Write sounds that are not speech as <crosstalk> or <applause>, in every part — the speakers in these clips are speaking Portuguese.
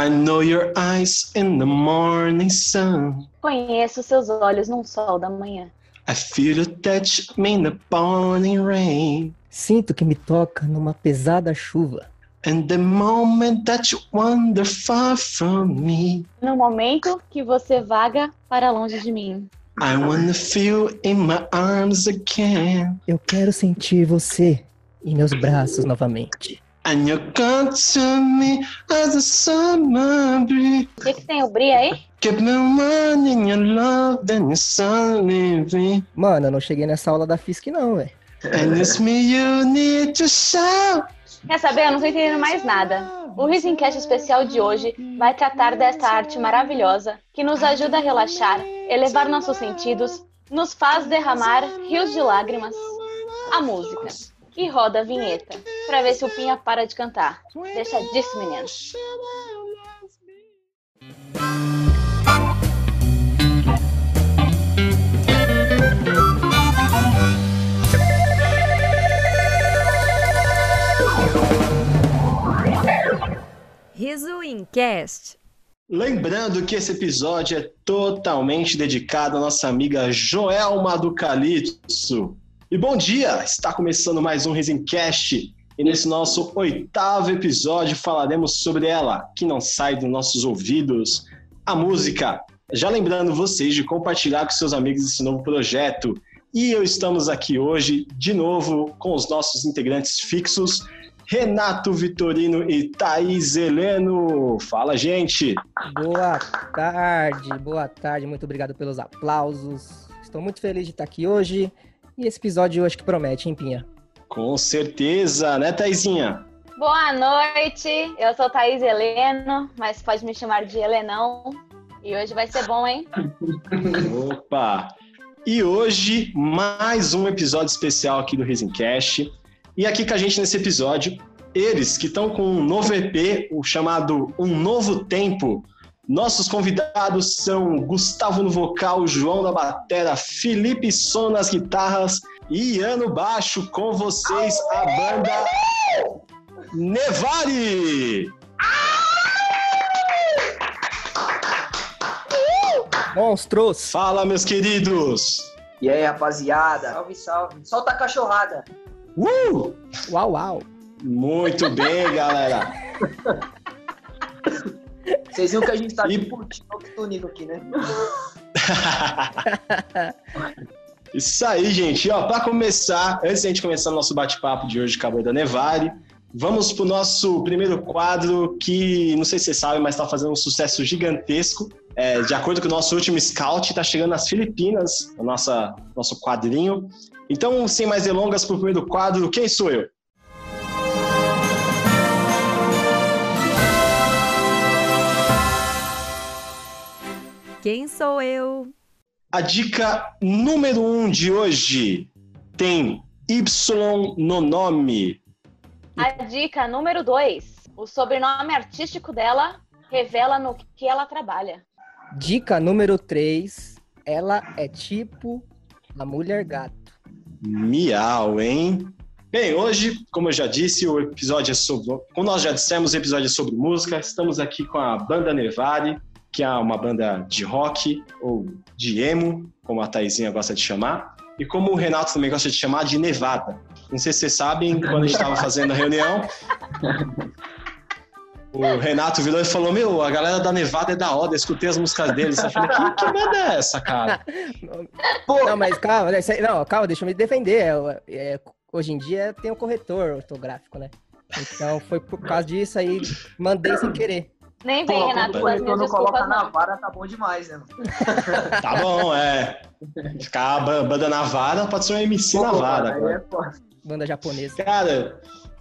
I know your eyes in the morning sun. Conheço seus olhos num sol da manhã. I feel you touch me in the morning rain. Sinto que me toca numa pesada chuva. And the moment that you wander far from me. No momento que você vaga para longe de mim. I wanna feel in my arms again. Eu quero sentir você em meus braços novamente. And you come to me as a summer breeze. O que, que tem o Bri aí? Keep me running your love, then you suddenly leave. Mano, eu não cheguei nessa aula da FISC não, velho. And it's me you need to shout. Quer saber? Eu não tô entendendo mais nada. O Risencast especial de hoje vai tratar desta arte maravilhosa que nos ajuda a relaxar, elevar nossos sentidos, nos faz derramar rios de lágrimas. A música. E roda a vinheta, pra ver se o Pinha para de cantar. Deixa disso, menino. Riso Incast. Lembrando que esse episódio é totalmente dedicado à nossa amiga Joelma do Calypso. E bom dia! Está começando mais um Risencast e nesse nosso oitavo episódio falaremos sobre ela, que não sai dos nossos ouvidos, a música. Já lembrando vocês de compartilhar com seus amigos esse novo projeto. E eu estamos aqui hoje de novo com os nossos integrantes fixos, Renato Vitorino e Thaís Heleno. Fala, gente! Boa tarde, boa tarde. Muito obrigado pelos aplausos. Estou muito feliz de estar aqui hoje. E esse episódio eu acho que promete, hein, Pinha? Com certeza, né, Thaisinha? Boa noite, eu sou Thaís Heleno, mas pode me chamar de Helenão. E hoje vai ser bom, hein? Opa! E hoje, mais um episódio especial aqui do Risencast. E aqui com a gente nesse episódio, eles que estão com um novo EP, o chamado Um Novo Tempo. Nossos convidados são Gustavo no vocal, João da batera, Felipe Som nas guitarras e Ian no baixo. Com vocês, a banda Nevari! Monstros! Fala, meus queridos! E aí, rapaziada? Salve, salve. Solta a cachorrada. Uh! Uau, uau! Muito bem, galera! <laughs> Vocês viram que a gente tá E- tipo túnico aqui, né? <laughs> Isso aí, gente. E, ó, para começar, antes de a gente começar o nosso bate-papo de hoje com a banda Nevari, vamos pro nosso primeiro quadro que, não sei se vocês sabem, mas está fazendo um sucesso gigantesco. É, de acordo com o nosso último scout, está chegando nas Filipinas, o nossa, nosso quadrinho. Então, sem mais delongas, pro primeiro quadro, quem sou eu? Quem sou eu? A dica número um de hoje tem Y no nome. A dica número 2. O sobrenome artístico dela revela no que ela trabalha. Dica número 3. Ela é tipo a mulher gato. Miau, hein? Bem, hoje, como eu já disse, o episódio é sobre. Como nós já dissemos, o episódio é sobre música. Estamos aqui com a banda Nevari, que é uma banda de rock ou de emo, como a Thaisinha gosta de chamar, e como o Renato também gosta de chamar, de Nevada. Não sei se vocês sabem, quando a gente estava fazendo a reunião, o Renato virou e falou: Meu, a galera da Nevada é da hora, eu escutei as músicas deles. Eu falei: Que, que banda é essa, cara? Não, mas calma, né, não, calma, deixa eu me defender. É, é, hoje em dia tem um corretor ortográfico, né? Então foi por causa disso aí, mandei sem querer. Nem vem, Pô, Renato, quando o as corretor minhas não coloca desculpas, na não. vara, tá bom demais, né? <laughs> Tá bom, é. Ficar banda na vara pode ser um MC na Pô, vara. aí cara. é. Banda japonesa. Cara,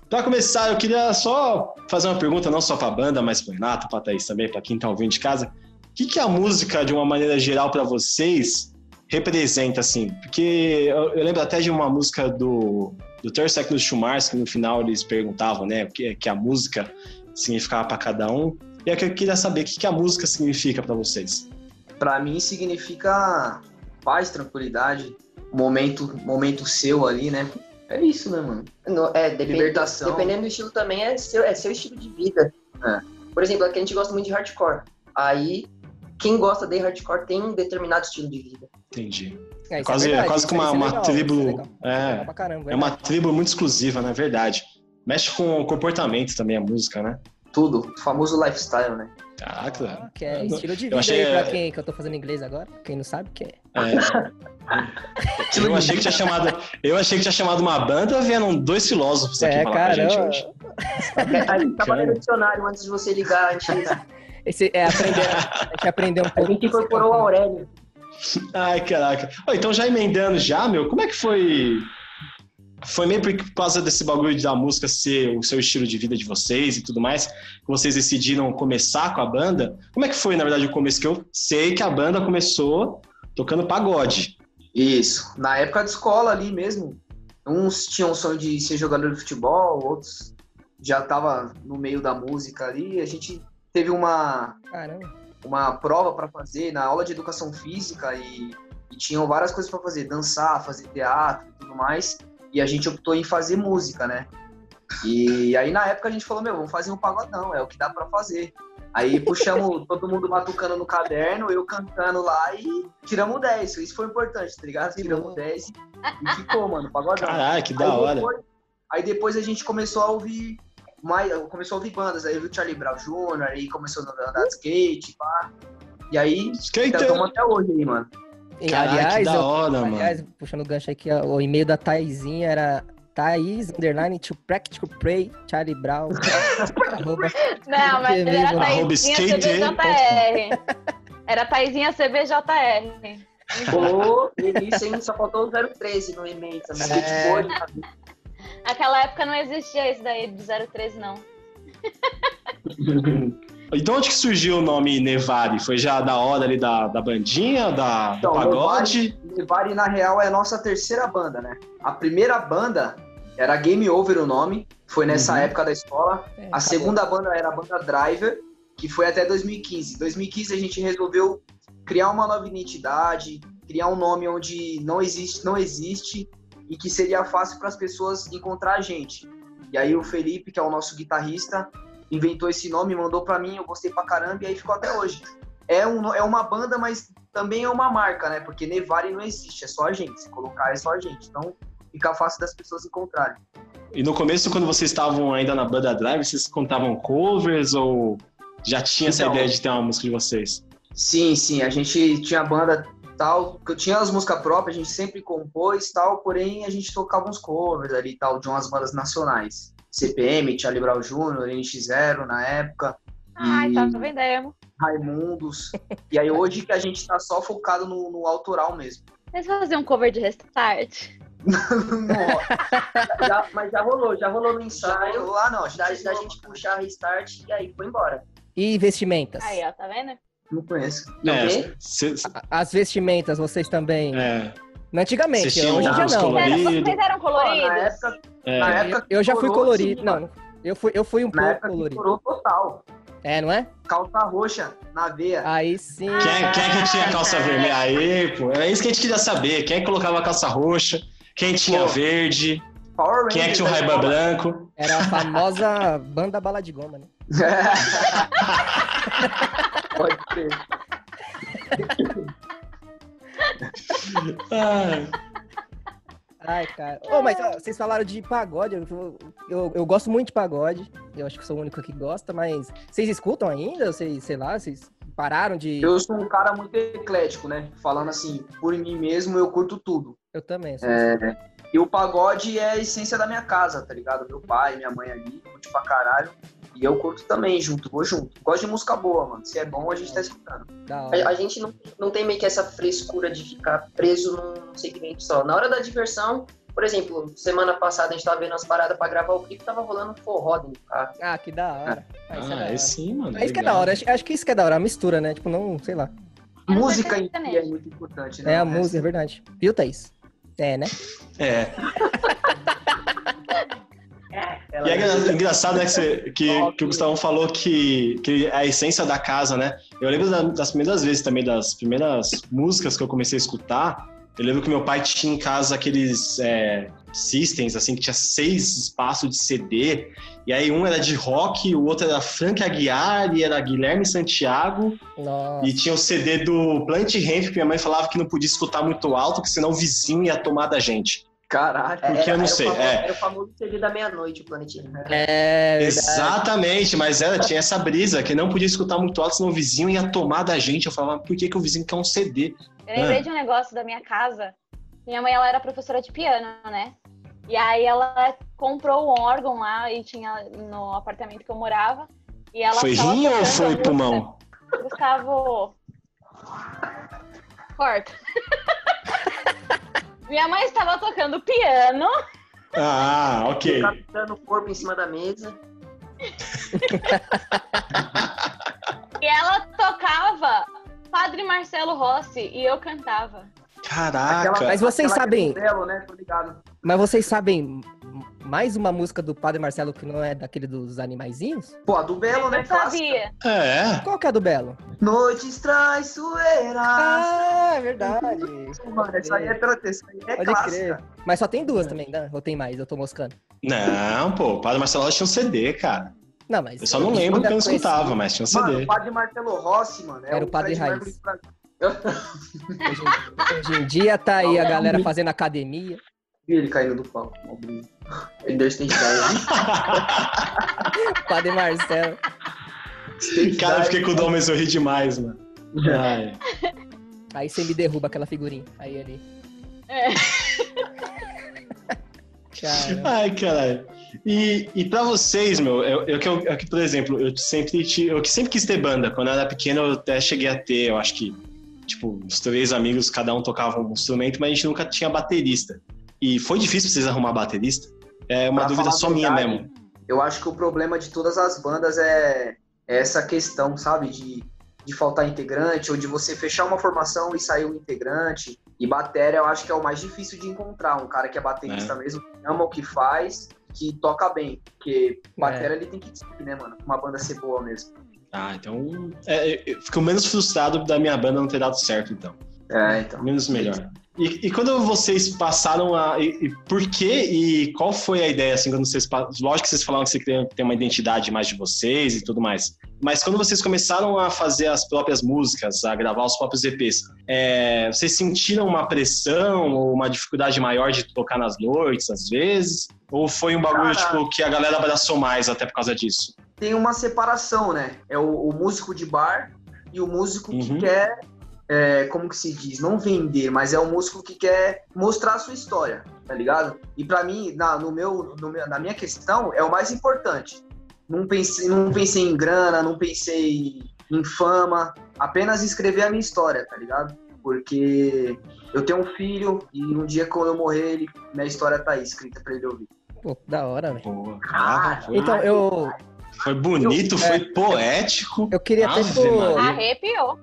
pra começar, eu queria só fazer uma pergunta, não só pra banda, mas pro Renato, pra Thaís também, pra quem tá ouvindo de casa. O que, que a música, de uma maneira geral, pra vocês, representa, assim? Porque eu, eu lembro até de uma música do, do Terço Século Schumars, que no final eles perguntavam, né, o que, que a música significava pra cada um. E é que eu queria saber o que, que a música significa pra vocês. Pra mim significa paz, tranquilidade, momento, momento seu ali, né? É isso, né, mano? No- é, depende- Libertação. Dependendo do estilo também, é seu, é seu estilo de vida. por exemplo, aqui a gente gosta muito de hardcore. Aí, quem gosta de hardcore tem um determinado estilo de vida. Entendi. É, É quase, é, é quase que é- uma, é uma legal, é tribo. É, pra caramba, é uma verdade. tribo muito exclusiva, na verdade. Mexe com o comportamento também, a música, né? Tudo. O famoso lifestyle, né? Caraca. Que é Eu- estilo de eu vida achei, aí pra quem que eu tô fazendo inglês agora. Quem não sabe, que é. É. Eu achei que tinha chamado. Eu achei que tinha chamado uma banda, vieram dois filósofos aqui É, falar com a gente caramba. hoje. A gente tava no dicionário antes de você ligar. A gente, <laughs> Esse é aprender, a gente aprendeu um a pouco. gente incorporou o Aurélio. Ai, caraca. Ó, então, já emendando já, meu, como é que foi. Foi meio por causa desse bagulho da música ser o seu estilo de vida de vocês e tudo mais, que vocês decidiram começar com a banda. Como é que foi, na verdade, o começo? Que eu sei que a banda começou tocando pagode. Isso. Na época de escola ali mesmo. Uns tinham o sonho de ser jogador de futebol, outros já tava no meio da música ali. A gente teve uma, Caramba. uma prova para fazer na aula de educação física e, e tinham várias coisas para fazer, dançar, fazer teatro e tudo mais. E a gente optou em fazer música, né? E aí na época a gente falou, meu, vamos fazer um pagodão, é o que dá para fazer. Aí puxamos <laughs> todo mundo batucando no caderno, eu cantando lá e tiramos 10. Isso foi importante, tá ligado? Tiramos 10 e ficou, mano, pagodão. Caralho, que da hora. depois- aí depois a gente começou a ouvir mais, começou a ouvir bandas, aí viu Charlie Brown Jr., aí começou a andar de skate, pá. E aí, Skater! estamos até hoje aí, mano. E, que aliás, da eu- hora, mano. aliás, puxando o gancho aqui, ó, o e-mail da Thaisinha era Thaís, underline, to practical pray, Charlie Brown. <laughs> arroba- <laughs> Não, mas Que era Taizinha skater. CBJR. Era Taizinha CBJR. Pô, isso hein? Só faltou o 013 no e-mail também. É. Naquela época não existia esse daí do 013, não. <laughs> E de onde que surgiu o nome Nevari? Foi já da hora ali da, da bandinha, da, do Então, pagode? Nevari, na real, é a nossa terceira banda, né? A primeira banda era Game Over o nome, foi nessa Uhum. época da escola. É, A segunda banda era a banda Driver, que foi até 2015. 2015 a gente resolveu criar uma nova identidade, criar um nome onde não existe, não existe e que seria fácil para as pessoas encontrar a gente. E aí o Felipe, que é o nosso guitarrista, inventou esse nome, mandou para mim, eu gostei pra caramba e aí ficou até hoje. É, um, é uma banda, mas também é uma marca, né? Porque Nevari não existe, é só a gente. Se colocar, é só a gente. Então fica fácil das pessoas encontrarem. E no começo, quando vocês estavam ainda na banda Drive, vocês contavam covers ou já tinha essa Então. ideia de ter uma música de vocês? Sim, sim, a gente tinha banda tal, que eu tinha as músicas próprias, a gente sempre compôs tal, porém a gente tocava uns covers ali e tal, de umas bandas nacionais. CPM, Charlie Brown Jr., NX0 na época, Ai, E- tá vendendo. Raimundos. e aí hoje que a gente tá só focado no, no autoral mesmo. Vocês faziam um cover de Restart? <laughs> Nossa. Já- mas já rolou, já rolou no ensaio. Lá não, da, da gente puxar restart e aí foi embora. E vestimentas? Aí, ó, tá vendo? Não conheço. Não É, cê- As vestimentas, vocês também. é, Antigamente, Vocês hoje em dia não. coloridos. Sério, vocês eram Pô, na coloridos? época, é. na Eu, época eu já fui colorido. Não, eu fui, eu fui um na pouco época que colorido. total. É, não é? Calça roxa na veia. Aí sim. Quem, é- quem é que tinha calça vermelha? Aí, pô, é isso que a gente queria saber. Quem é que colocava calça roxa? Quem tinha Pô. verde? Power Quem é que tinha o né? branco? Era a famosa banda bala de goma, né? <laughs> Pode ser. Ai, Ai, cara. Ô, mas ó, vocês falaram de pagode. Eu, eu, eu gosto muito de pagode. Eu acho que sou o único que gosta, mas vocês escutam ainda? Vocês, sei lá, vocês pararam de. Eu sou um cara muito eclético, né? Falando assim, por mim mesmo, eu curto tudo. Eu também. sou É, E o pagode é a essência da minha casa, tá ligado? Meu pai, minha mãe ali, curte pra caralho. E eu curto também, junto, vou junto. Gosto de música boa, mano. Se é bom, a gente tá escutando. A, a gente não, não tem meio que essa frescura de ficar preso num segmento só. Na hora da diversão, por exemplo, semana passada a gente tava vendo as paradas pra gravar o clipe, tava rolando forró dentro do carro. Ah, que da hora. Ah, isso é da ah, hora. é sim, mano. É isso que é da hora. Acho, acho que isso que é da hora, a mistura, né? Tipo, não, sei lá. Não música em si é muito importante, né? É a música, é verdade. Viu, Thaís? É, né? É. <laughs> E é engra- engraçado, né, que, você- que, que o Gustavo falou que, que é a essência da casa, né? Eu lembro da- das primeiras vezes também, das primeiras músicas que eu comecei a escutar, Eu lembro que meu pai tinha em casa aqueles é, systems, assim, que tinha seis espaços de CD. E aí um era de rock, o outro era Frank Aguiar e era Guilherme Santiago. Nossa. E tinha o CD do Plant Ramp, que minha mãe falava que não podia escutar muito alto, porque senão o vizinho ia tomar da gente. Caralho. Porque eu não era sei, O famoso, é. Era o famoso CD da meia-noite, o Planetinho. É, verdade. Exatamente, mas era, tinha essa brisa, que não podia escutar muito alto, senão o vizinho ia tomar da gente. Eu falava, por que, que o vizinho quer um CD? Eu lembrei Ah. de um negócio da minha casa. Minha mãe, ela era professora de piano, né? E aí ela comprou um órgão lá e tinha no apartamento que eu morava. E ela foi rim ou foi pulmão? Gustavo. Corta. Minha mãe estava tocando piano. Ah, ok. Captando o corpo em cima da mesa. <laughs> E ela tocava Padre Marcelo Rossi e eu cantava. Caraca. Mas vocês aquela sabem- né? Tô ligado. Mas vocês sabem mais uma música do Padre Marcelo que não é daquele dos animaizinhos? Pô, a do Belo, né? Eu sabia. É. Qual que é a do Belo? Noites traiçoeiras. Ah, é verdade. Mano, essa aí é, tra- essa aí é Pode clássica. crer. Mas só tem duas também, né? Ou tem mais? Eu tô moscando. Não, pô, o Padre Marcelo tinha um CD, cara. Não, mas. Eu só não lembro porque eu escutava, mas tinha um Mano, CD. o padre Marcelo Rossi, mano. É Era o padre Fred Raiz. Pra- hoje em dia tá aí a galera fazendo academia. E ele caindo do palco. mó brisa. Ele deu stage dive. Padre Marcelo. Cara, eu fiquei com dó, mas eu ri demais, mano. Ai. Aí você me derruba aquela figurinha. Aí ali. É. Cara. Ai, caralho. E, e pra vocês, meu, eu, eu, que eu, eu por exemplo, eu sempre, eu que sempre quis ter banda. Quando eu era pequeno, eu até cheguei a ter, eu acho que, tipo, os três amigos, cada um tocava um instrumento, mas a gente nunca tinha baterista. E foi difícil pra vocês arrumar baterista? É uma Pra dúvida só minha verdade, mesmo. Eu acho que o problema de todas as bandas é, é essa questão, sabe? De, de faltar integrante, ou de você fechar uma formação e sair um integrante. E bateria eu acho que é o mais difícil de encontrar. Um cara que é baterista mesmo, que ama o que faz, que toca bem. Porque bateria ele tem que seguir, né, mano? Uma banda ser boa mesmo. Ah, então. É, eu fico menos frustrado da minha banda não ter dado certo, então. É, então. Menos melhor. E, e quando vocês passaram a. E, e por quê e qual foi a ideia, assim, quando vocês. Lógico que vocês falaram que você queria ter uma identidade mais de vocês e tudo mais. Mas quando vocês começaram a fazer as próprias músicas, a gravar os próprios EPs, é, vocês sentiram uma pressão ou uma dificuldade maior de tocar nas noites, às vezes? Ou foi um bagulho, Cara. tipo, que a galera abraçou mais até por causa disso? Tem uma separação, né? É o, o músico de bar e o músico Uhum. que quer, é, como que se diz, não vender, mas é o músico que quer mostrar a sua história, tá ligado? E pra mim, na, no meu, no meu- na minha questão, é o mais importante. Não pensei, não pensei em grana, não pensei em fama, apenas escrever a minha história, tá ligado? Porque eu tenho um filho e um dia quando eu morrer, ele, minha história tá aí escrita pra ele ouvir. Pô, da hora, velho. Então, eu, foi bonito, eu- foi é. poético. eu queria até, tipo. Arrepiou.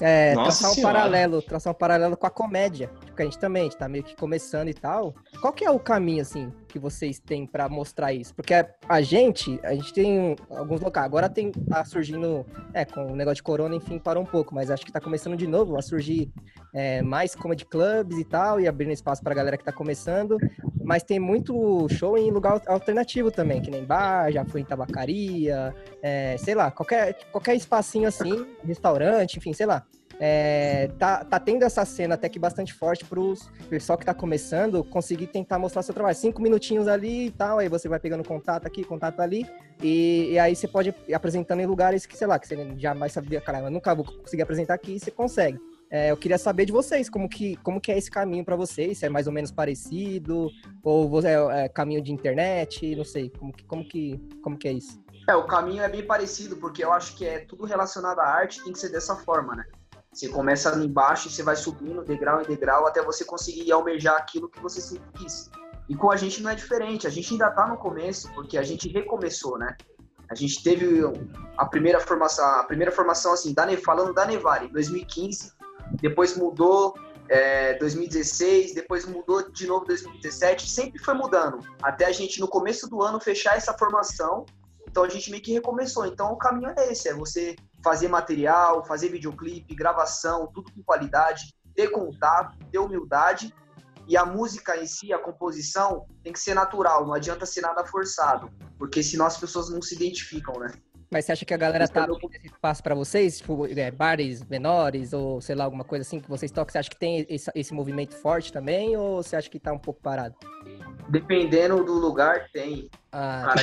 É, Nossa traçar um Senhora. paralelo, traçar um paralelo com a comédia. Porque a gente também, a gente tá meio que começando e tal. Qual que é o caminho, assim, que vocês têm pra mostrar isso? Porque a, a gente, a gente tem alguns locais. Agora tem, tá surgindo, é, com o negócio de corona, enfim, parou um pouco. Mas acho que tá começando de novo a surgir é, mais comedy clubs e tal, e abrindo espaço pra galera que tá começando. Mas tem muito show em lugar alternativo também, que nem bar, já fui em tabacaria, é, sei lá, qualquer, qualquer espacinho assim, restaurante, enfim, sei lá. É, tá, tá tendo essa cena até que bastante forte pros pessoal que tá começando conseguir tentar mostrar seu trabalho. Cinco minutinhos ali e tal, aí você vai pegando contato aqui, contato ali, e, e aí você pode ir apresentando em lugares que, sei lá, que você jamais sabia, caramba, nunca vou conseguir apresentar aqui e você consegue. É, eu queria saber de vocês, como que, como que é esse caminho para vocês, se é mais ou menos parecido, ou é, é caminho de internet, não sei, como que, como que, como que é isso? É, o caminho é bem parecido, porque eu acho que é tudo relacionado à arte, tem que ser dessa forma, né? Você começa ali embaixo e você vai subindo degrau em degrau até você conseguir almejar aquilo que você sempre quis. E com a gente não é diferente, a gente ainda tá no começo, porque a gente recomeçou, né? A gente teve a primeira formação, a primeira formação assim, da, falando da Nevare, em 2015, depois mudou é, 2016, depois mudou de novo 2017, sempre foi mudando, até a gente no começo do ano fechar essa formação então a gente meio que recomeçou. Então o caminho é esse, é você fazer material, fazer videoclipe, gravação, tudo com qualidade. ter contato, ter humildade. E a música em si, a composição, tem que ser natural, não adianta ser nada forçado, porque senão as pessoas não se identificam, né? Mas você acha que a galera tá abrindo esse espaço pra vocês? Tipo, é, bares menores ou sei lá, alguma coisa assim que vocês tocam? Você acha que tem esse, esse movimento forte também ou você acha que tá um pouco parado? Dependendo do lugar, tem. Ah, Cara,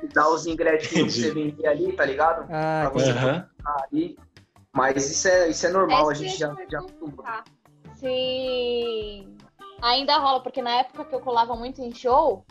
que <laughs> dá os ingressinhos pra você vender ali, tá ligado? ah, Pra você Aham. colocar ali. Mas isso é, isso é normal, a gente já, já. Se ainda rola, porque na época que eu colava muito em show,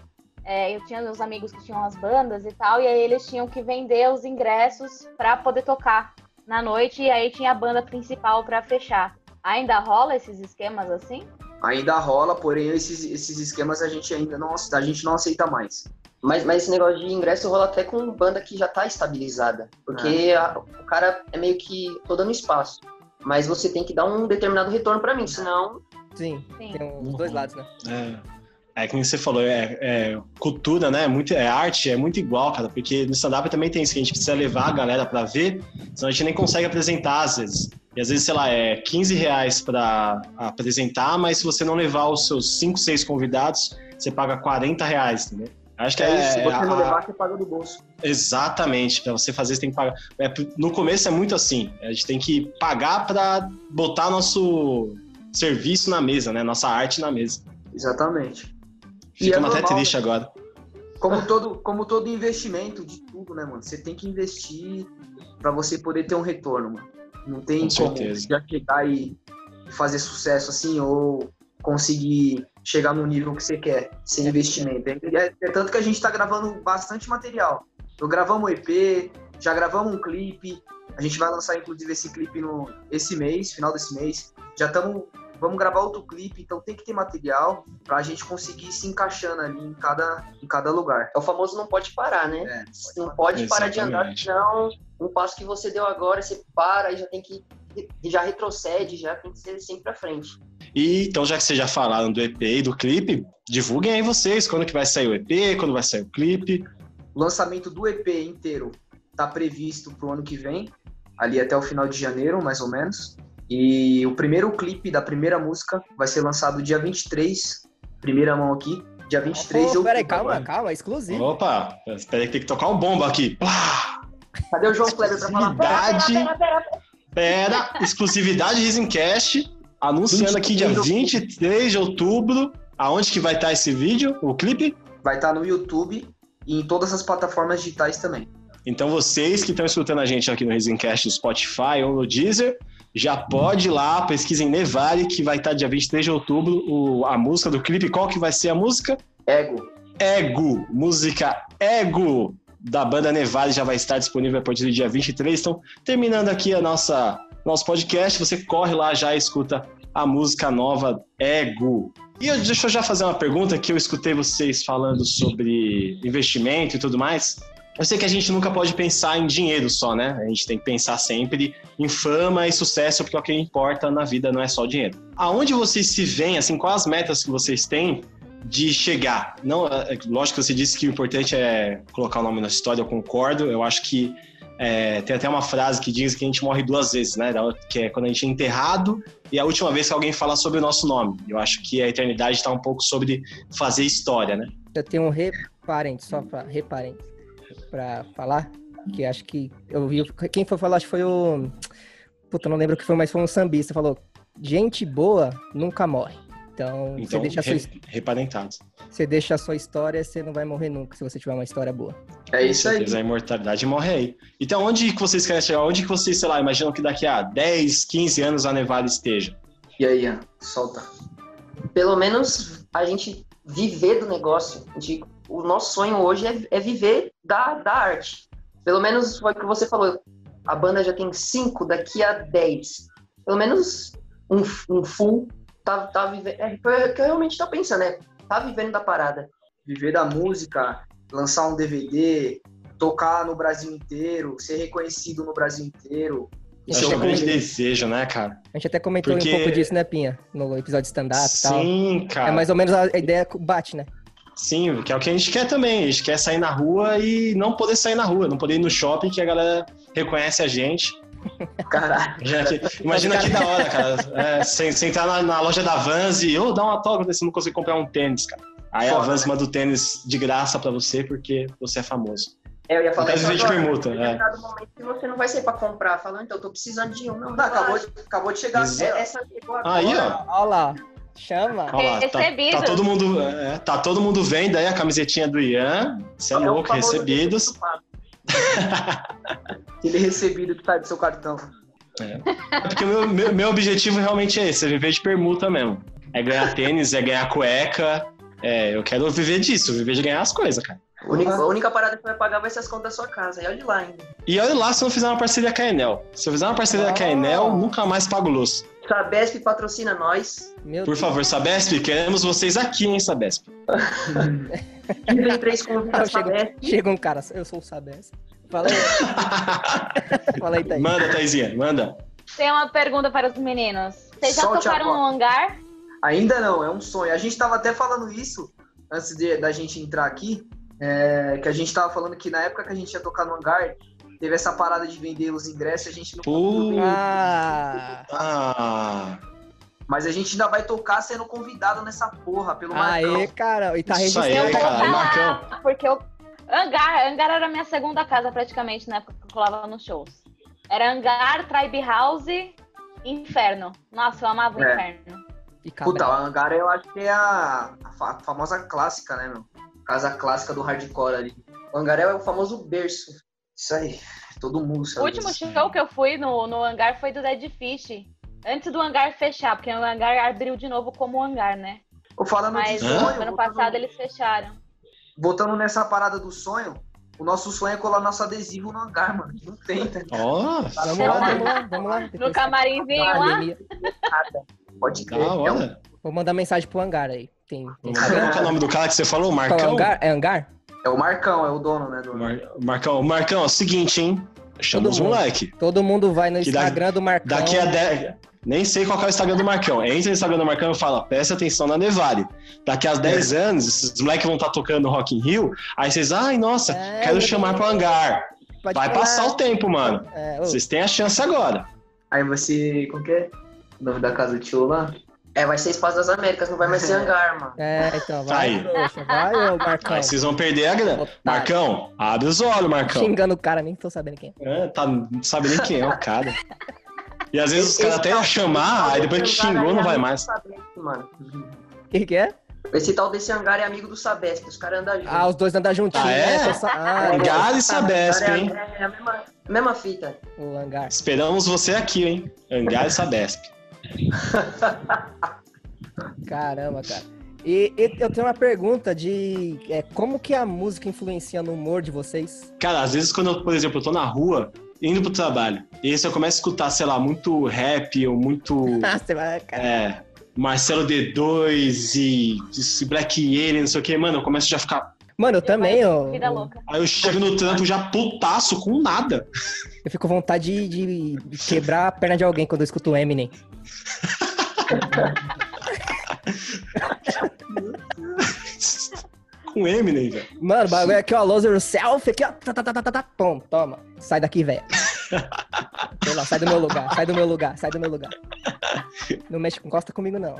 é, eu tinha meus amigos que tinham as bandas e tal, e aí eles tinham que vender os ingressos pra poder tocar na noite, e aí tinha a banda principal pra fechar. Ainda rola esses esquemas assim? ainda rola, porém esses, esses esquemas a gente ainda não, a gente não aceita mais. Mas, mas esse negócio de ingresso rola até com banda que já tá estabilizada. Porque a- o cara é meio que. tô dando espaço. Mas você tem que dar um determinado retorno pra mim, senão. sim, Sim. tem os dois lados, né? É, é que nem você falou, é, é cultura, né? Muito, é arte, é muito igual, cara, porque no stand-up também tem isso, que a gente precisa levar a galera pra ver, senão a gente nem consegue apresentar às vezes. E às vezes, sei lá, é 15 reais pra apresentar, mas se você não levar os seus 5, 6 convidados, você paga 40 reais, entendeu? Acho que É, é, isso, se você não levar, você paga do bolso. Exatamente, para você fazer, você tem que pagar. É, no começo é muito assim, a gente tem que pagar para botar nosso serviço na mesa, né? Nossa arte na mesa. Exatamente. E Fica é até normal, triste agora. Como todo, como todo investimento de tudo, né, mano? Você tem que investir pra você poder ter um retorno, mano. Não tem Com como certeza. já chegar e fazer sucesso assim ou conseguir chegar no nível que você quer sem investimento. É, é tanto que a gente tá gravando bastante material. Eu gravamos um EP, já gravamos um clipe. A gente vai lançar inclusive esse clipe no esse mês, final desse mês. Já estamos vamos gravar outro clipe, então tem que ter material pra gente conseguir se encaixando ali em cada em cada lugar. É o famoso não pode parar, né? É, não pode parar de andar, senão um passo que você deu agora, você para e já tem que. Já retrocede, já tem que ser sempre pra frente. E então, já que vocês já falaram do EP e do clipe, divulguem aí vocês quando que vai sair o EP, quando vai sair o clipe. O lançamento do EP inteiro está previsto para o ano que vem, ali até o final de janeiro, mais ou menos. E o primeiro clipe da primeira música vai ser lançado dia 23, primeira mão aqui, dia 23 de outubro. peraí, calma, agora. calma, exclusivo. Opa, espera aí que tem que tocar um bomba aqui. Cadê o João Kleber pra falar? Pera, Exclusividade. pera, pera, pera. Pera, exclusividade Risencast, anunciando aqui dia 23 de outubro, aonde que vai estar esse vídeo, o clipe. Vai estar no YouTube e em todas as plataformas digitais também. Então vocês que estão escutando a gente aqui no Risencast no Spotify ou no Deezer, já pode ir lá, pesquisem Nevale, que vai estar dia 23 de outubro, o- a música do clipe. Qual que vai ser a música? Ego. Ego, música Ego da banda Nevale já vai estar disponível a partir do dia 23. Então, terminando aqui a nossa nosso podcast, você corre lá já e escuta a música nova Ego. E eu, deixa eu já fazer uma pergunta que eu escutei vocês falando sobre investimento e tudo mais. Eu sei que a gente nunca pode pensar em dinheiro só, né? A gente tem que pensar sempre em fama e sucesso, porque é o que importa na vida não é só o dinheiro. Aonde vocês se veem, assim, quais as metas que vocês têm de chegar? Não, é, lógico que você disse que o importante é colocar o nome na história, eu concordo. Eu acho que é, tem até uma frase que diz que a gente morre duas vezes, né? Que é quando a gente é enterrado e a última vez que alguém fala sobre o nosso nome. Eu acho que a eternidade está um pouco sobre fazer história, né? Eu tenho um reparente, só pra reparente, pra falar, que acho que eu vi, quem foi falar, acho que foi o, puta, não lembro o que foi, mas foi um sambista, falou, gente boa nunca morre. Então, você, Então, deixa a sua, re, reparentados. você deixa a sua história, você não vai morrer nunca, se você tiver uma história boa. É isso aí. A imortalidade morre aí. Então, onde que vocês querem chegar? Onde que vocês, sei lá, imaginam que daqui a 10, 15 anos a Nevada esteja? E aí, Ian? Solta. Pelo menos a gente viver do negócio. Gente- o nosso sonho hoje é, é viver da, da arte. Pelo menos foi o que você falou. A banda já tem cinco, daqui a 10. Pelo menos um, um full tá, tá vivendo. É, foi o que eu realmente tô pensando, né? Tá vivendo da parada. Viver da música, lançar um DVD, tocar no Brasil inteiro, ser reconhecido no Brasil inteiro. Esse é um grande é- desejo, né, cara? A gente até comentou Porque- um pouco disso, né, Pinha? No episódio de stand-up e tal. Sim, cara. É mais ou menos a a ideia que bate, né? Sim, que é o que a gente quer também. A gente quer sair na rua e não poder sair na rua, não poder ir no shopping que a galera reconhece a gente. Caralho. Imagina que, imagina que da hora, cara. É, entrar na, na loja da Vans e, ô, dá uma autógrafo, você não consegue comprar um tênis, cara. Aí a Foda, Vans né? manda o tênis de graça pra você porque você é famoso. É, eu ia falar isso agora. permuta, é. chegar do momento que você não vai sair pra comprar, falando, então, eu tô precisando de um. Não, Não, acabou, de, acabou de chegar. Essa chegou agora. Aí, ó. Olha lá. Chama. Olha lá, tá, Recebidos. tá todo mundo, é, tá todo mundo vendo aí a camisetinha do Ian. Você é É louco, recebidos. Aquele <laughs> recebido que tá do seu cartão. É porque o meu, meu, meu objetivo realmente é esse, é viver de permuta mesmo. É ganhar tênis, é ganhar cueca. É, eu quero viver disso, viver de ganhar as coisas, cara. A única, a única parada que vai pagar vai ser as contas da sua casa. E olha lá ainda. E olha lá se eu não fizer uma parceria com a Enel. Se eu fizer uma parceria com a Enel, nunca mais pago luz. Sabesp patrocina nós. Meu Por Deus. favor, Sabesp, queremos vocês aqui, hein, Sabesp. <laughs> Tive três convites da Chega, Sabesp. chega um cara, eu sou o Sabes. Fala aí. <laughs> Fala aí, Thaís. manda, Thaisinha, manda. Tem uma pergunta para os meninos. Vocês já Solte tocaram no hangar? Ainda não, é um sonho. A gente tava até falando isso antes de, da gente entrar aqui, é, que a gente tava falando que na época que a gente ia tocar no hangar, teve essa parada de vender os ingressos, a gente não Pô. Ah, Ah, Mas a gente ainda vai tocar sendo convidado nessa porra pelo Marcão. aê, cara. E tá aí, vou cara, Marcão. porque eu... Hangar, hangar era a minha segunda casa praticamente na época que eu colava nos shows. Era Hangar, Tribe House, Inferno. Nossa, eu amava o É. Inferno. E Puta, o hangar eu acho que é a, a fa- famosa clássica, né, meu? Casa clássica do hardcore ali. O hangar é o famoso berço. Isso aí. Todo mundo O sabe. último disso. show que eu fui no, no hangar foi do Dead Fish. Antes do hangar fechar, porque o hangar abriu de novo como hangar, né? Ô, Falando Mas de no sonho, ano voltando- passado eles fecharam. voltando nessa parada do sonho, o nosso sonho é colar nosso adesivo no hangar, mano. Não tem, tá? ó, Vamos lá, vamos lá, vamos lá. No camarimzinho lá. Pode crer. É um- hora. Vou mandar mensagem pro hangar aí. Tem, tem é o nome do cara que você falou? Marcão? hangar? É hangar? É o Marcão, é o dono, né? Do... Mar- Marcão, Marcão, é o seguinte, hein? Chama os mundo. moleque. Todo mundo vai no Que da- Instagram do Marcão. Daqui a 10. Nem sei qual é o Instagram do Marcão. Entra no Instagram do Marcão e fala: presta atenção na Nevale. Daqui a 10 anos, esses moleques vão estar tocando Rock in Rio. Aí vocês, ai, nossa, É, quero chamar pro hangar. Pode Vai falar. passar o tempo, mano. É, Vocês têm a chance agora. Aí você. Como que é? O nome da casa do tio lá? É, vai ser Espaço das Américas, não vai mais ser <laughs> hangar, mano. é, então, vai, Aí. trouxa, vai, ô Marcão. Aí vocês vão perder a grana. Otário. Marcão, abre os olhos, Marcão. Xingando o cara, nem tô sabendo quem é. É, tá, não sabe nem quem é o cara. E às vezes os caras até iam chamar, aí depois que hangar xingou não é vai mais. Sabesp, mano. O que, que é? Esse tal desse hangar é amigo do Sabesp, os caras andam juntos. Ah, os dois andam juntinhos. Ah, é? né? Tô sa- Ah, Hangar e Sabesp, Hangar é- hein? É, a mesma, mesma fita. o hangar. Esperamos você aqui, hein? Hangar e Sabesp. <laughs> Caramba, cara. E, e eu tenho uma pergunta de é, como que a música influencia no humor de vocês? Cara, às vezes quando eu, por exemplo, eu tô na rua, indo pro trabalho, e aí se eu começo a escutar, sei lá, muito rap ou muito Ah, <laughs> você vai, cara. é, Marcelo D2 e esse Black Alien, não sei o que, mano, eu começo já a ficar. Mano, eu também, eu, Vida eu, louca. Aí eu chego no trampo já putaço com nada. eu fico com vontade de, de quebrar a perna de alguém quando eu escuto Eminem. <laughs> com Eminem, velho. Mano, o bagulho é aqui, ó, lose yourself, aqui, ó, tá, tá, tá, tá, tá, tá, pum, toma. Sai daqui, velho. <laughs> Sei lá, sai do meu lugar, sai do meu lugar, sai do meu lugar. Não mexe com costa comigo, não.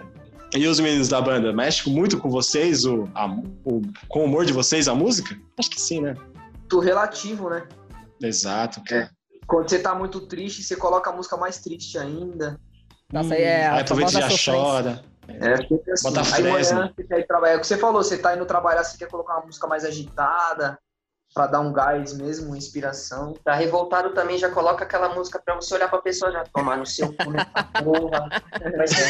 E os meninos da banda, mexe muito com vocês, o, a- o- com o humor de vocês, a música? Acho que sim, né? Tudo relativo, né? Exato, cara. Quando você tá muito triste, você coloca a música mais triste ainda. Nossa, aí é Aí aproveita e já sofrência. chora. É, sempre assim. Bota Aí Fresno. amanhã você quer ir trabalhar. É o que você falou, você tá indo trabalhar, você quer colocar uma música mais agitada, pra dar um gás mesmo, uma inspiração. Tá revoltado também, já coloca aquela música pra você olhar pra pessoa já tomar no seu cu porra. Vai ser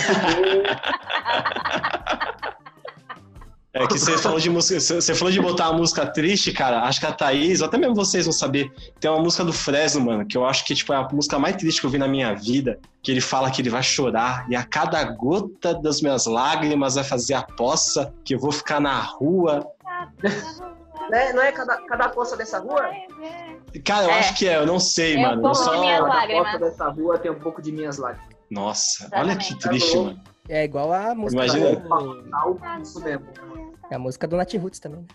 É que você falou de música, você falou de botar uma música triste, cara. Acho que a Thaís, ou até mesmo vocês vão saber, tem uma música do Fresno, mano, que eu acho que tipo, é a música mais triste que eu vi na minha vida. Que ele fala que ele vai chorar e a cada gota das minhas lágrimas vai fazer a poça, que eu vou ficar na rua. Não é, não é cada, cada poça dessa rua? Cara, eu É. acho que é, eu não sei, É um mano. Eu só... minhas Cada lágrimas. porta dessa rua tem um pouco de minhas lágrimas. Nossa, olha que Exatamente. triste, Tá mano. É igual a música Imagina. do... É a música do Nat Roots também.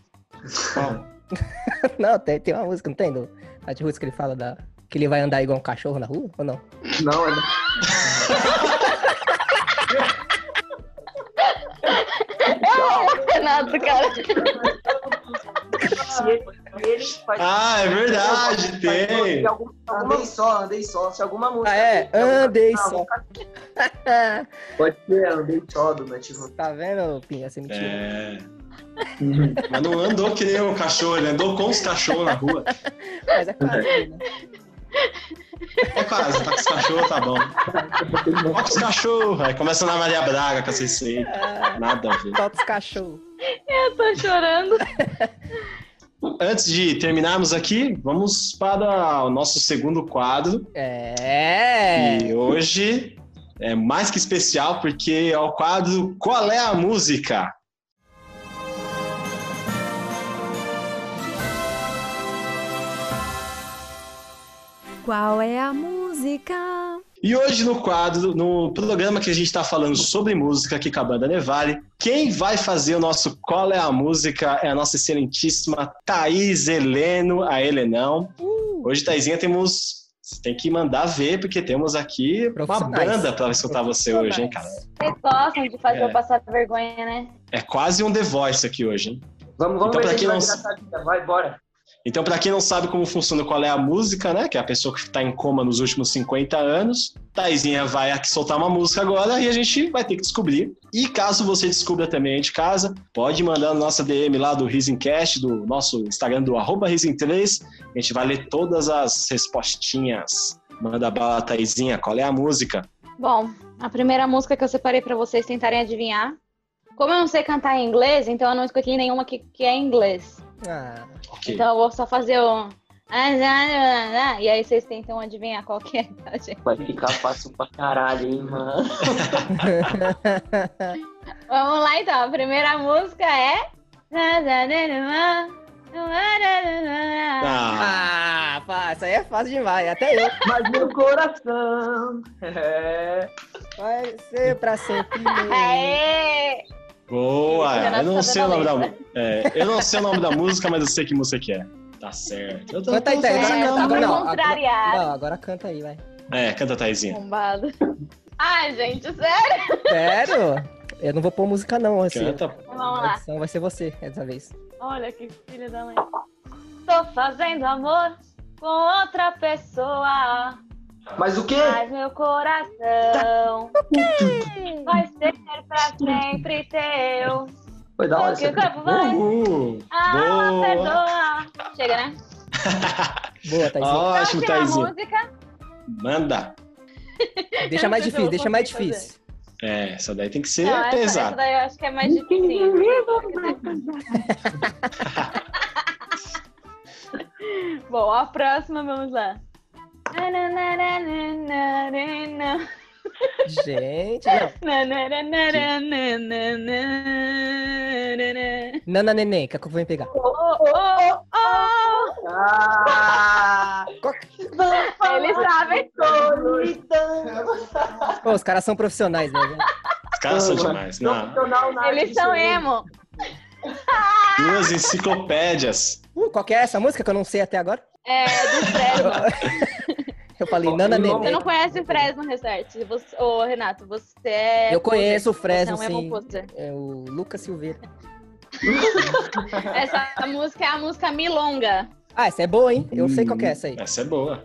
Qual? <laughs> Não, tem, tem uma música, não tem? Do Nat Roots que ele fala da, Que ele vai andar igual um cachorro na rua ou não? Não, é... <laughs> Renato, cara. Ah, é verdade, tem. Andei só, andei só. se alguma música. Ah, é? Andei só. <laughs> Pode ser, andei só do Nativo. Tá vendo, Pinha? Você mentira. É. Mas não andou que nem um cachorro, ele andou com os cachorros na rua. Mas é quase, né? É quase, tá com os cachorros, tá bom. Com os cachorros. Aí começa na Maria Braga com essa aí. Ah, Nada a ver. Solta os cachorros. Eu tô chorando. Antes de terminarmos aqui, vamos para o nosso segundo quadro. É. E hoje é mais que especial porque é o quadro Qual é a Música? Qual é a música? E hoje no quadro, no programa que a gente está falando sobre música aqui com a banda Nevale, quem vai fazer o nosso Qual é a Música é a nossa excelentíssima Thaís Heleno, a Helenão. Hoje, Thaisinha, temos... Você tem que mandar ver, porque temos aqui uma banda para escutar você hoje, hein, cara? Vocês gostam de fazer É. eu passar vergonha, né? É quase um The Voice aqui hoje, hein? Vamos, vamos Então, ver quem vai não- sabida. Vai, bora. Então, para quem não sabe como funciona qual é a música, né? Que é a pessoa que está em coma nos últimos 50 anos, Taizinha vai aqui soltar uma música agora e a gente vai ter que descobrir. E caso você descubra também aí de casa, pode mandar na nossa DM lá do Risencast, do nosso Instagram do arroba Risen3. A gente vai ler todas as respostinhas. Manda bala, Taizinha, qual é a música? Bom, a primeira música que eu separei pra vocês tentarem adivinhar. Como eu não sei cantar em inglês, então eu não escolhi nenhuma que, que é em inglês. Ah, Ok. Então eu vou só fazer o. E aí vocês tentam adivinhar qual que é, tá, gente? Vai ficar fácil pra caralho, hein, mano. <laughs> Vamos lá então. A primeira música é. Ah, pá, isso aí é fácil demais. Até eu. Mas meu coração. É. Vai ser pra sempre. Aê! Boa! Eu não sei o nome da. É, eu não sei o nome da música, mas eu sei que música que é. Tá certo. Eu tô- Canta aí, Thaís. É, Agora muito não. Agora, não, agora canta aí, vai. É, canta, Taizinha. Bombado. Ai, gente, sério? Sério? Eu não vou pôr música, não. Assim. Canta. Vamos A lá. edição vai ser você dessa vez. Olha que filha da mãe. Tô fazendo amor com outra pessoa, Mas o quê? mas meu coração vai ser pra sempre teu. Foi da hora. O que o corpo vai, Uhul. a alma Boa. perdoa. Chega, né? <laughs> Boa, Thaís. Ótimo, Qual que é a Taizinha. música? Manda. Deixa mais difícil, deixa mais difícil. É, essa daí tem que ser Não, essa, essa pesada. daí eu acho que é mais difícil. <laughs> Bom, a próxima, vamos lá. Gente, não. Nana Neném, que eu vou pegar? Oh, oh, oh. Ah! Eles sabem. Pô, os caras são profissionais, né? Os caras são demais. Não. Eles são emo. Duas enciclopédias. Uh, qual que é essa música que eu não sei até agora? É, do Fresno. Eu falei Nana Você Você não conhece o Fresno Restart. Você, ô, Renato, você é. Eu conheço o poser. Fresno, Você é um sim. É o Lucas Silveira. <laughs> Essa música é a música Milonga. Ah, essa é boa, hein? Eu sei qual que é essa aí. Essa é boa.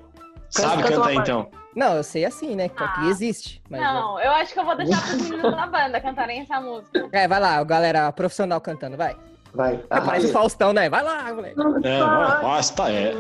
Sabe canta cantar uma então? Não, eu sei assim, né? Que Ah. existe. Mas Não, eu acho que eu vou deixar pros meninos <laughs> da banda cantarem essa música. É, vai lá, galera profissional cantando, vai. Vai. Ah, parece o Faustão, né? Vai lá, moleque. É, nossa, tá, é.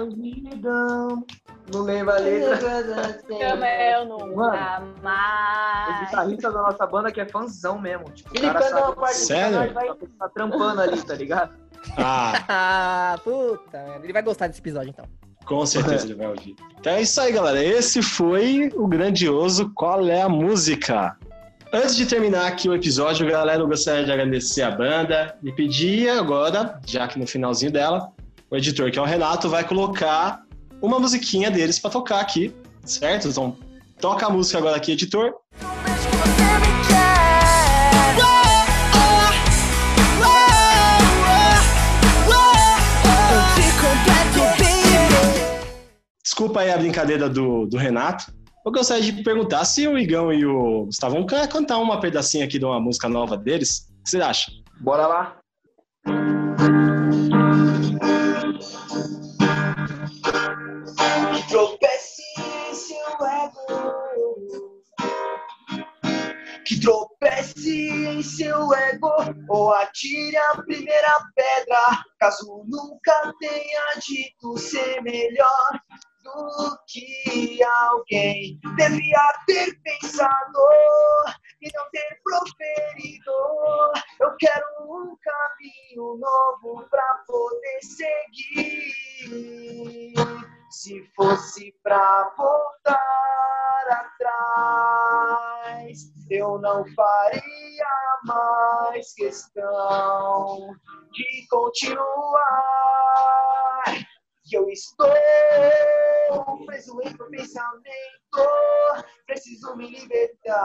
Não lembra a letra. Chama eu nunca O mais. guitarrista da nossa banda que é fãzão mesmo. Tipo, Ele o canta uma parte Sério? vai tá trampando ali, tá ligado? Ah, Ah, puta, merda. ele vai gostar desse episódio então. com certeza ele vai ouvir. Então é isso aí, galera. Esse foi o grandioso Qual é a Música? Antes de terminar aqui o episódio, galera, eu gostaria de agradecer a banda e pedir agora, já que no finalzinho dela, o editor, que é o Renato, vai colocar uma musiquinha deles pra tocar aqui, certo? Então, toca a música agora aqui, editor. desculpa aí a brincadeira do, do Renato. Eu gostaria de perguntar se o Igão e o Gustavo vão can- cantar uma pedacinha aqui de uma música nova deles. O que você acha? Bora lá. Que tropece em seu ego. Que tropece em seu ego. Ou atire a primeira pedra. Caso nunca tenha dito ser melhor do que alguém devia ter pensado e não ter proferido. Eu quero um caminho novo pra poder seguir. Se fosse pra voltar atrás, eu não faria mais questão de continuar. Que eu estou preso em meu pensamento, preciso me libertar.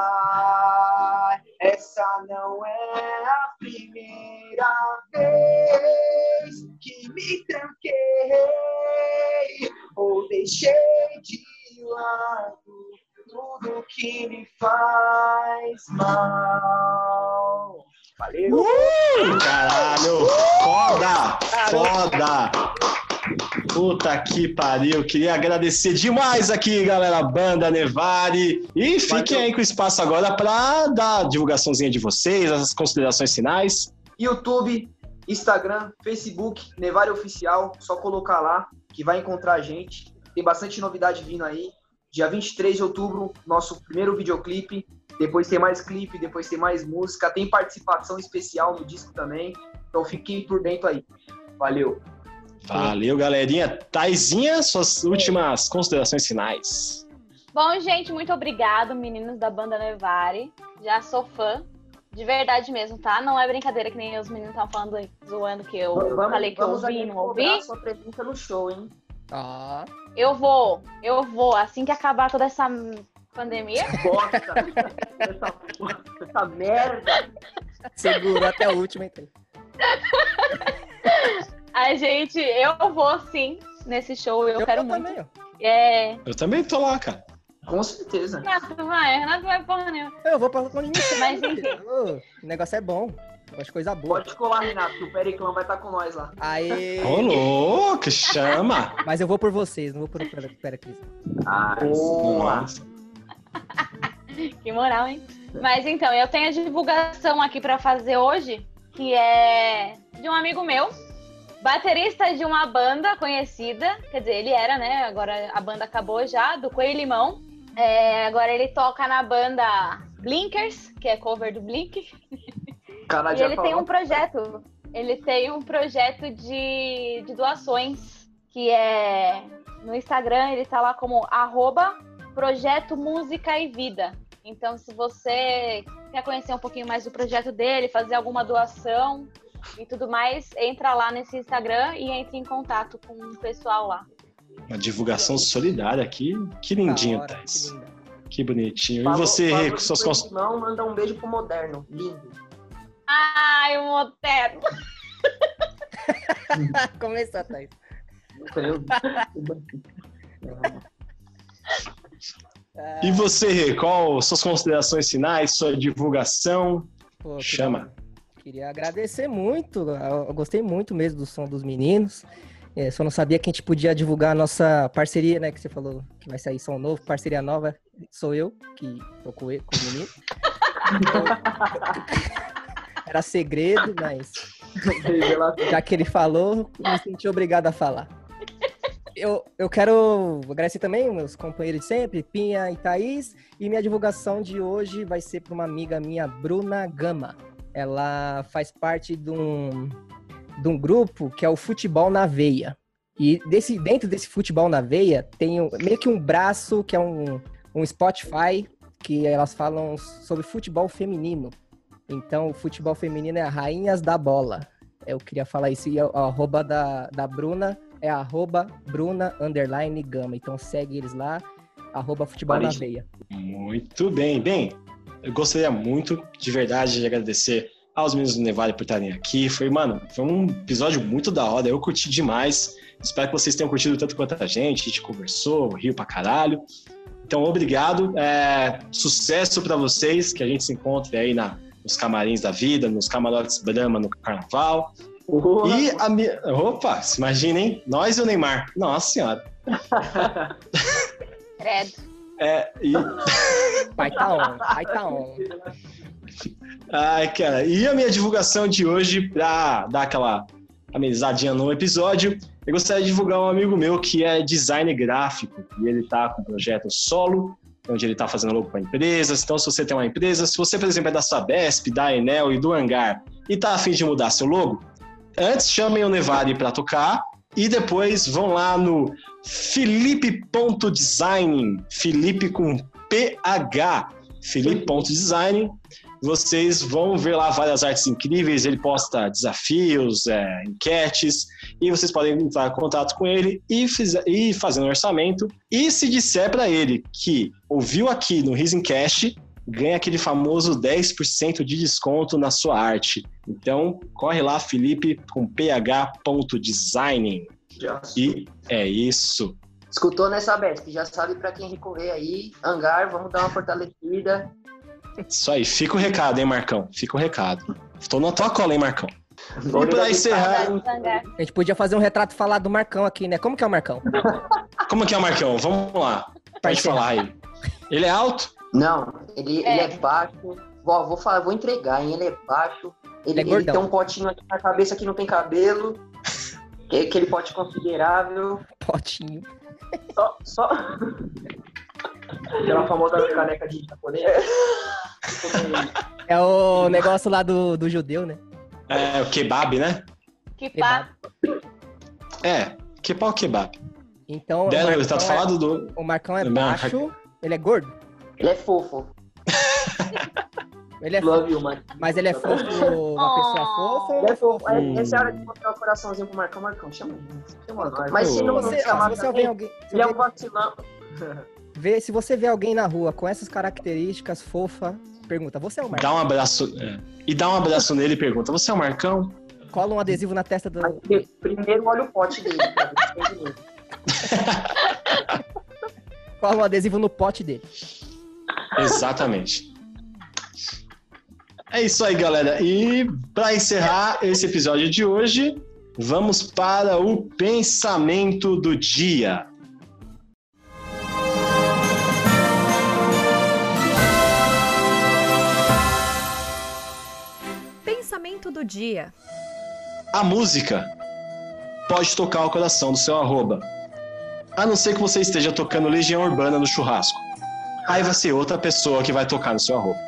Essa não é a primeira vez que me tranquei ou deixei de lado tudo que me faz mal. Valeu! Caralho! Foda! Foda! Puta que pariu! Queria agradecer demais aqui, galera, banda Nevari. E fiquem aí com o espaço agora para dar a divulgaçãozinha de vocês, as considerações finais. YouTube, Instagram, Facebook, Nevare Oficial, só colocar lá que vai encontrar a gente. Tem bastante novidade vindo aí. Dia 23 de outubro, nosso primeiro videoclipe. Depois tem mais clipe, depois tem mais música. Tem participação especial no disco também. Então fiquem por dentro aí. Valeu. Valeu, galerinha. Taizinha, suas últimas considerações finais. Bom, gente, muito obrigado, meninos da banda Nevare. Já sou fã. De verdade mesmo, tá? Não é brincadeira que nem os meninos estavam falando aí, zoando que eu falei que eu ouvi não ouvi. sua presença no show, hein? Ah, Eu vou, eu vou. Assim que acabar toda essa pandemia, <laughs> Bosta! essa, essa merda! segurou até o último, então. <laughs> a gente, eu vou sim nesse show. Eu, quero vou muito. também. É. Eu também tô lá, cara. Com certeza. Renato vai, Renato vai porra nenhuma. Eu vou pra onde Mas enfim. O negócio é bom. Eu gosto de coisa boa. Pode colar, Renato, que o Periclão vai estar com nós lá. Aê! Ô, louco, chama! Mas eu vou por vocês, não vou por Pericles. Ah, boa! <laughs> Que moral, hein? Mas então, eu tenho a divulgação aqui pra fazer hoje, que é de um amigo meu, baterista de uma banda conhecida, quer dizer, ele era, né? Agora a banda acabou já, do Coelho Limão. É, agora ele toca na banda Blinkers, que é cover do Blink. Cara E ele tem falou. um projeto. Ele tem um projeto de, de doações, que é no Instagram, ele tá lá como arroba Projeto Música e Vida. Então, se você quer conhecer um pouquinho mais do projeto dele, fazer alguma doação e tudo mais, entra lá nesse Instagram e entre em contato com o pessoal lá. Uma divulgação solidária aqui. Que lindinho, hora, Thais. que. Que bonitinho. E você, com de suas que Não, manda um beijo pro moderno. Lindo. Ai, o moderno! <laughs> Começou, Thaís. Ah, E você, qual suas considerações finais, sua divulgação? pô, Chama. Queria agradecer muito. Eu gostei muito mesmo do som dos meninos. É, só não sabia que a gente podia divulgar a nossa parceria, né? Que você falou que vai sair som novo, parceria nova. Sou eu, que tô com ele, com o menino. Então, <laughs> era segredo, mas já que ele falou, me senti obrigado a falar. Eu, eu quero agradecer também meus companheiros de sempre, Pinha e Thaís. E minha divulgação de hoje vai ser para uma amiga minha, Bruna Gama. Ela faz parte de um, de um grupo que é o Futebol na Veia. E desse, dentro desse Futebol na Veia tem um- meio que um braço que é um, um Spotify que elas falam sobre futebol feminino. Então, o futebol feminino é a Rainhas da Bola. Eu queria falar isso. E o arroba da, da Bruna é arroba Bruna underline Gama. Então segue eles lá, arroba futebol na veia. Muito bem. Bem, eu gostaria muito, de verdade, de agradecer aos meninos do Nevale por estarem aqui. Foi, mano, foi um episódio muito da hora. Eu curti demais. Espero que vocês tenham curtido tanto quanto a gente. A gente conversou, riu pra caralho. Então, obrigado. É, sucesso para vocês, que a gente se encontre aí na, nos camarins da vida, nos camarotes Brahma no carnaval. Uhum. E a minha. Opa, se imaginem, nós e o Neymar. Nossa senhora. <laughs> Credo. É, e... Vai tá on, vai tá on. <laughs> Ai, cara. E a minha divulgação de hoje, pra dar aquela amenizadinha no episódio, eu gostaria de divulgar um amigo meu que é designer gráfico. E ele tá com um projeto solo, onde ele tá fazendo logo para empresas. Então, se você tem uma empresa, se você, por exemplo, é da Sabesp, da Enel e do Hangar e tá afim de mudar seu logo, antes chamem o Nevade para tocar e depois vão lá no felipe.design, Felipe com PH, felipe.design. Vocês vão ver lá várias artes incríveis, ele posta desafios, é, enquetes, e vocês podem entrar em contato com ele e, e fazer um orçamento. E se disser para ele que ouviu aqui no Risencast, ganha aquele famoso 10% de desconto na sua arte. Então, corre lá, Felipe, com ph.designing. Já. E é isso. Escutou nessa Besp, já sabe pra quem recorrer aí. Hangar, vamos dar uma fortalecida. Isso aí. Fica o recado, hein, Marcão? Fica o recado. Tô na tua cola, hein, Marcão? E pra encerrar. A gente podia fazer um retrato falado do Marcão aqui, né? Como que é o Marcão? como que é o Marcão? Vamos lá. Pode falar aí. Ele é alto? Não, ele é, ele é baixo. Vou, vou falar, vou entregar, hein? Ele é baixo. Ele, Ele é ele tem um potinho aqui na cabeça que não tem cabelo. Que, aquele pote considerável. Potinho. Só, só. Aquela famosa caneca de japonês. É o negócio lá do, do judeu, né? É o kebab, né? Que pá. É. Que pau kebab. Então, o o Marcão, é, falado do. o Marcão é baixo, ele é gordo. Ele é fofo. Ele é fofo, Love you, man. mas ele é fofo, uma pessoa fofa Ele é fofo. fofa? É, Hum. Essa é a hora de mostrar o coraçãozinho pro Marcão. Marcão, chama ele. Chama nós. Mas se não, Se não você, chamar se você alguém, se ele é um alguém vacilão. Vê, se você vê alguém na rua com essas características fofa, pergunta, você é o Marcão? Dá um abraço. é. E dá um abraço nele e pergunta: Você é o Marcão? Cola um adesivo na testa do... Primeiro olha o pote dele. dinheiro. <laughs> Cola um adesivo no pote dele. Exatamente. É isso aí, galera. E para encerrar esse episódio de hoje, vamos para o pensamento do dia. Pensamento do dia. A música pode tocar o coração do seu arroba. A não ser que você esteja tocando Legião Urbana no churrasco. Aí vai ser outra pessoa que vai tocar no seu arroba.